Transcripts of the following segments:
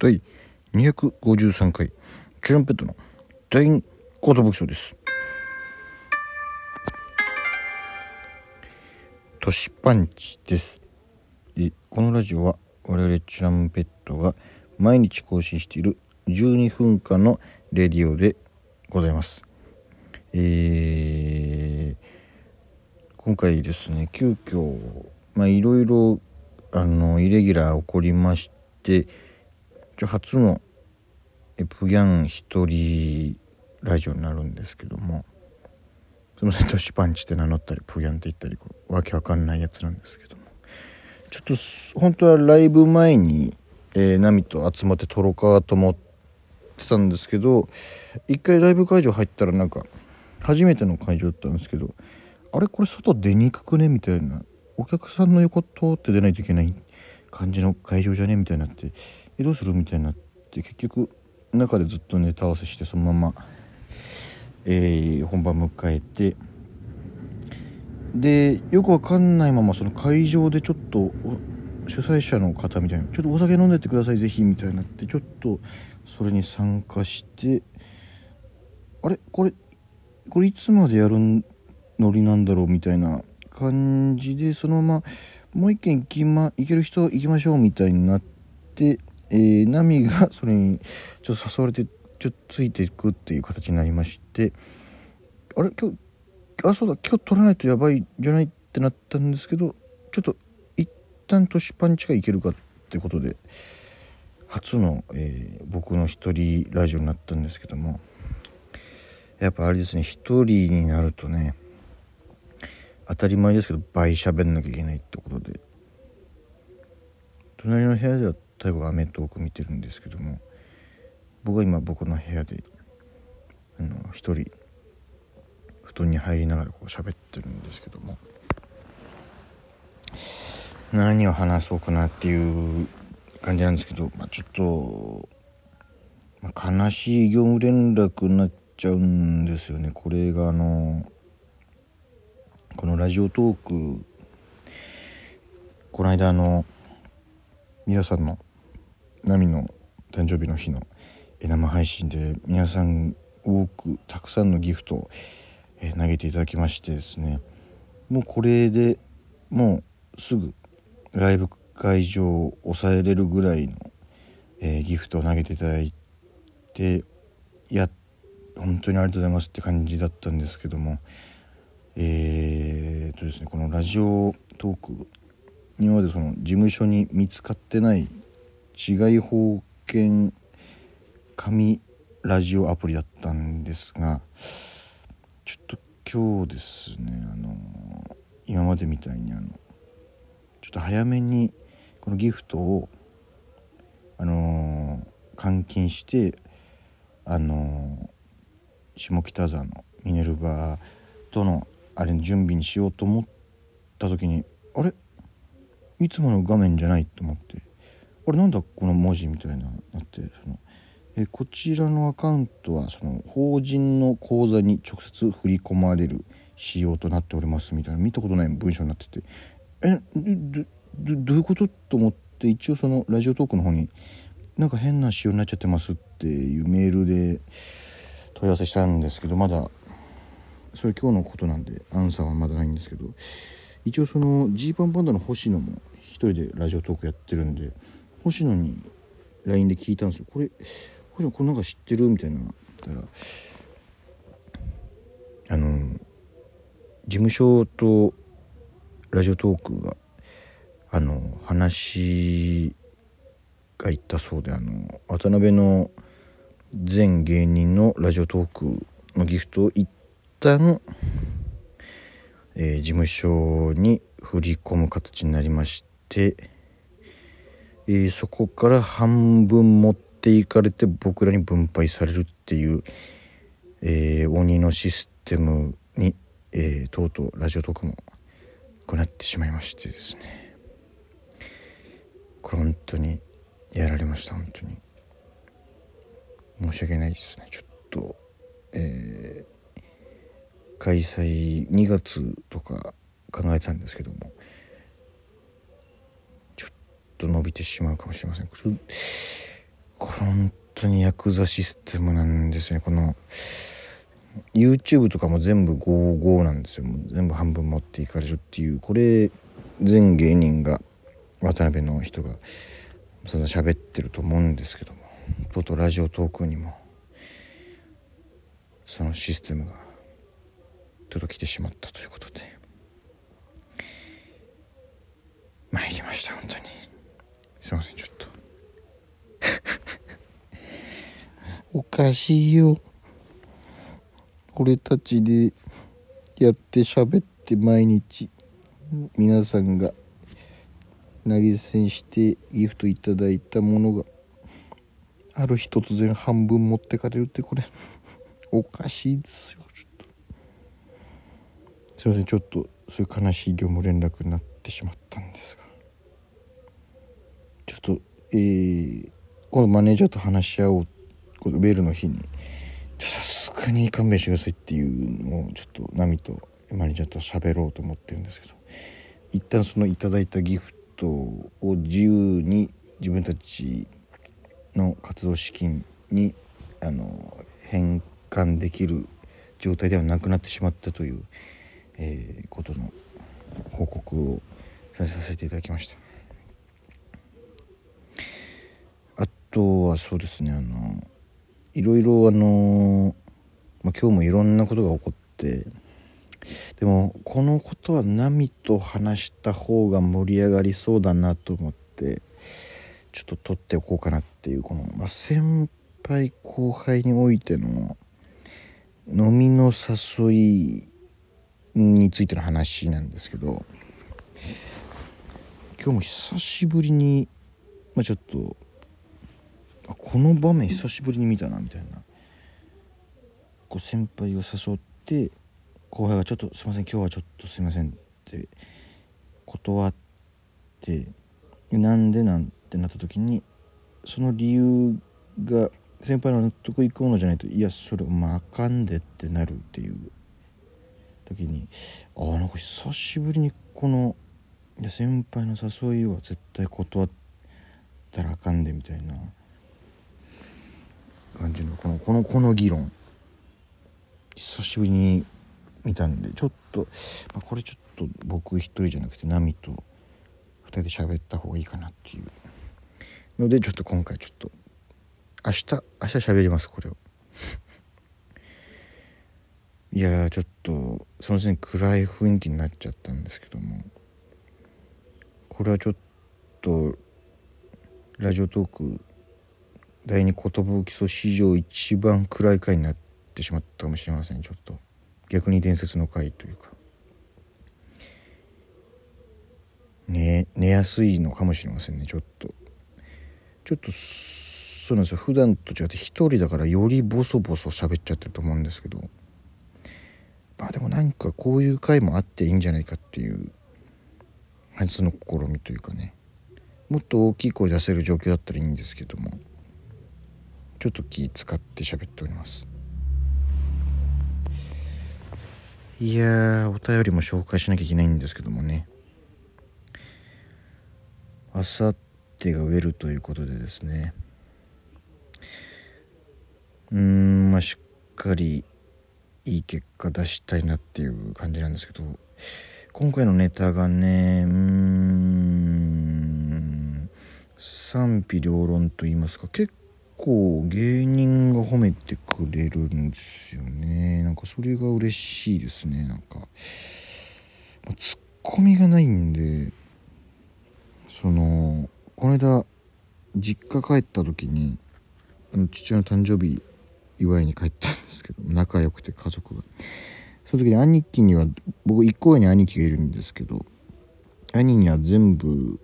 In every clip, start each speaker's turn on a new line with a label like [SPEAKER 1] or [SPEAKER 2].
[SPEAKER 1] 第253回チュランペットの大言武器賞です。都市パンチです。でこのラジオは我々チュランペットが毎日更新している12分間のレディオでございます。えー、今回ですね急遽まあいろいろあのイレギュラー起こりまして初のプギャン一人ラジオになるんですけどもすいませんトシパンチって名乗ったりプギャンって言ったりこうわけわかんないやつなんですけども。ちょっと本当はライブ前に、えー、ナミと集まって撮ろうかと思ってたんですけど一回ライブ会場入ったらなんか初めての会場だったんですけどあれこれ外出にくくねみたいなお客さんの横通って出ないといけない感じの会場じゃねみたいになってえどうするみたいになって結局中でずっとネタ合わせしてそのまま、えー、本番迎えてでよくわかんないままその会場でちょっと主催者の方みたいな「ちょっとお酒飲んでってくださいぜひ」みたいになってちょっとそれに参加してあれ？これこれいつまでやるノリなんだろうみたいな感じでそのままもう一軒行ま行ける人行きましょうみたいになって、えー、ナミがそれにちょっと誘われてちょっとついていくっていう形になりましてあれ？今日あそうだ。今日取らないとやばいじゃないってなったんですけどちょっと一旦トシパンチがいけるかってことで初の、えー、僕の一人ラジオになったんですけどもやっぱあれですね一人になるとね当たり前ですけど倍喋んなきゃいけないってことで隣の部屋では太鼓がアメトーク見てるんですけども僕は今僕の部屋であの一人布団に入りながらこう喋ってるんですけども何を話そうかなっていう感じなんですけど、まあ、ちょっと、まあ、悲しい業務連絡になっちゃうんですよね。これがあのこのラジオトークこの間の皆さんのナミの誕生日の日の生配信で皆さん多くたくさんのギフトを投げていただきましてですね。もうこれでもうすぐライブ会場を抑えれるぐらいの、えー、ギフトを投げていただいてや本当にありがとうございますって感じだったんですけども。えー、とですねこのラジオトーク今までその事務所に見つかってない治外法権紙ラジオアプリだったんですがちょっと今日ですねあの今までみたいにあのちょっと早めにこのギフトをあの換金してあの下北沢のミネルヴァとのあれの準備にしようと思った時にあれ？いつもの画面じゃないと思って。あれなんだこの文字みたいななってそのえこちらのアカウントはその法人の口座に直接振り込まれる仕様となっておりますみたいな見たことない文章になっててえどどういうことと思って一応そのラジオトークの方になんか変な仕様になっちゃってますっていうメールで問い合わせしたんですけどまだそれ今日のことなんでアンサーはまだないんですけど一応そのジーパンパンダの星野も一人でラジオトークやってるんで星野に LINE で聞いたんですよ。これ星野これなんか知ってるみたいなたらあの事務所とラジオトークがあの話が言ったそうであの渡辺の全芸人のラジオトークのギフトを一旦、えー、事務所に振り込む形になりまして、えー、そこから半分持っていかれて僕らに分配されるっていう、えー、鬼のシステムに、えとうとうラジオトークもこうなってしまいましてですね。これ本当にやられました本当に。申し訳ないですね。ちょっとえー開催2月とか考えたんですけども。と伸びてしまうかもしれません。これ本当にヤクザシステムなんですね。この YouTube とかも全部55なんですよ。全部半分持っていかれるっていう。これ全芸人が渡辺の人がそんな喋ってると思うんですけどもとうとうラジオトークにもそのシステムが届きてしまったということで。参りました本当に。すいませんちょっと。おかしいよ。俺たちでやって喋って毎日。皆さんが投げ銭してギフトいただいたものがある日突然半分持ってかれるってこれ。おかしいですよちょっと。すいませんちょっとそういう悲しい業務連絡になってしまったんですが。ちょっとえー、今度マネージャーと話し合おうこのベルの日にさすがに勘弁してくださいっていうのをちょっとナミとマネージャーと喋ろうと思ってるんですけど一旦そのいただいたギフトを自由に自分たちの活動資金にあの変換できる状態ではなくなってしまったという、えー、ことの報告をさせていただきましたあとはそうですねあのいろいろあの、まあ、今日もいろんなことが起こってでもこのことはナミと話した方が盛り上がりそうだなと思ってちょっと取っておこうかなっていうこの、まあ、先輩後輩においての飲みの誘いについての話なんですけど今日も久しぶりに、まあ、ちょっとこの場面久しぶりに見たなみたいな。こう先輩を誘って後輩が「ちょっとすいません今日はちょっとすいません」って断ってなんでなんてなった時にその理由が先輩の納得いくものじゃないといやそれまああかんでってなるっていう時にああなんか久しぶりにこの先輩の誘いは絶対断ったらあかんでみたいな。感じのこのこのこの議論。久しぶりに見たんでちょっと、まあ、これちょっと僕一人じゃなくてナミと2人で喋った方がいいかなっていうのでちょっと今回ちょっと明日明日喋りますこれを。いやちょっとその時に暗い雰囲気になっちゃったんですけども。これはちょっとラジオトーク第二寿基礎史上一番暗い回になってしまったかもしれません。ちょっと。逆に伝説の回というか。寝寝やすいのかもしれませんねちょっと。ちょっとそうなんですよ。普段と違って一人だからよりボソボソ喋っちゃってると思うんですけど。まあでもなんかこういう回もあっていいんじゃないかっていう。初の試みというかね。もっと大きい声出せる状況だったらいいんですけども。ちょっと気使って喋っております。いやお便りも紹介しなきゃいけないんですけどもね。あさってが植えるということでですね。うんまあしっかりいい結果出したいなっていう感じなんですけど。今回のネタがねうん賛否両論と言いますか結構芸人が褒めてくれるんですよね。なんかそれが嬉しいですね。なんかツッコミがないんでそのこの間実家帰った時にあの父親の誕生日祝いに帰ったんですけど仲良くて家族が。その時に兄貴には僕一個上に兄貴がいるんですけど兄には全部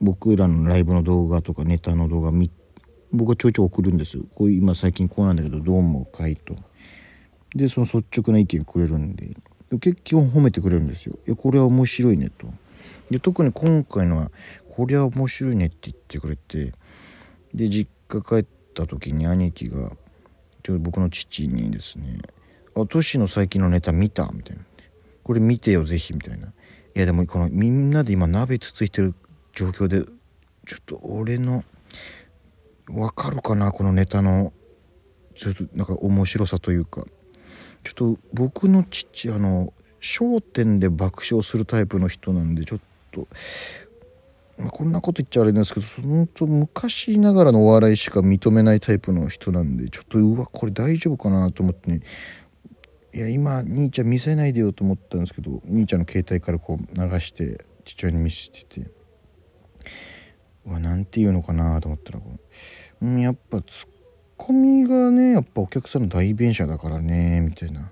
[SPEAKER 1] 僕らのライブの動画とかネタの動画見て僕はちょいちょい送るんです。こう今最近こうなんだけどどう思うかいと。でその率直な意見くれるんで。結基本褒めてくれるんですよ。いやこれは面白いねと。で特に今回のはこれは面白いねって言ってくれて。で実家帰った時に兄貴がちょうど僕の父にですね「あトシの最近のネタ見た?」みたいな「これ見てよぜひ」みたいな「いやでもこのみんなで今鍋つついてる状況でちょっと俺のわかるかなこのネタのちょっとなんか面白さというか。ちょっと僕の父あの『笑点』で爆笑するタイプの人なんでちょっと、まあ、こんなこと言っちゃあれなんですけど本当昔ながらのお笑いしか認めないタイプの人なんでちょっとうわこれ大丈夫かなと思ってね。いや今兄ちゃん見せないでよと思ったんですけど兄ちゃんの携帯からこう流して父親に見せてて。うわなんて言うのかなと思ったらこう、やっぱツッコミがねやっぱお客さんの代弁者だからねみたいな。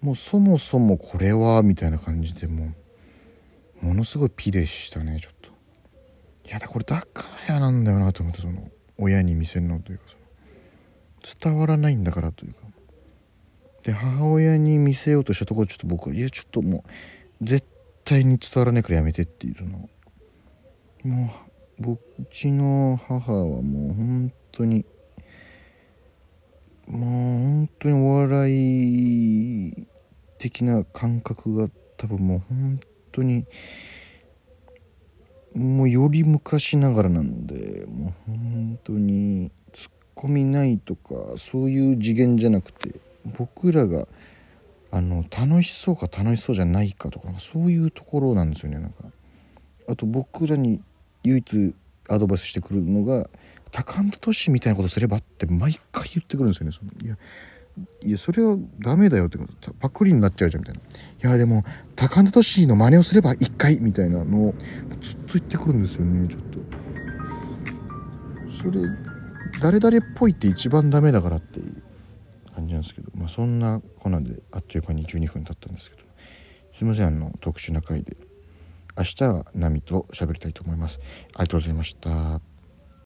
[SPEAKER 1] もうそもそもこれはみたいな感じでもうものすごいピでしたねちょっと。いやだこれだから嫌なんだよなと思ってその親に見せるのというかその伝わらないんだからというか。で母親に見せようとしたところちょっと僕はいやちょっともう絶対に伝わらないからやめてっていうそのもう僕ちの母はもう本当にもう本当にお笑い的な感覚が多分もう本当にもうより昔ながらなんでもう本当にツッコミないとかそういう次元じゃなくて僕らがあの楽しそうか楽しそうじゃないかとかそういうところなんですよねなんか。あと僕らに唯一アドバイスしてくるのが「タカアンドトシみたいなことすれば」って毎回言ってくるんですよね。そのいやいやそれはダメだよってこと。パクリになっちゃうじゃんみたいないやでもタカアンドトシの真似をすれば1回みたいなのをずっと言ってくるんですよねちょっと。それ誰々っぽいって一番ダメだからっていう感じなんですけど、まあ、そんなこんなんであっという間に12分経ったんですけど。すいませんあの特殊な回で。明日は波と喋りたいと思います。ありがとうございました。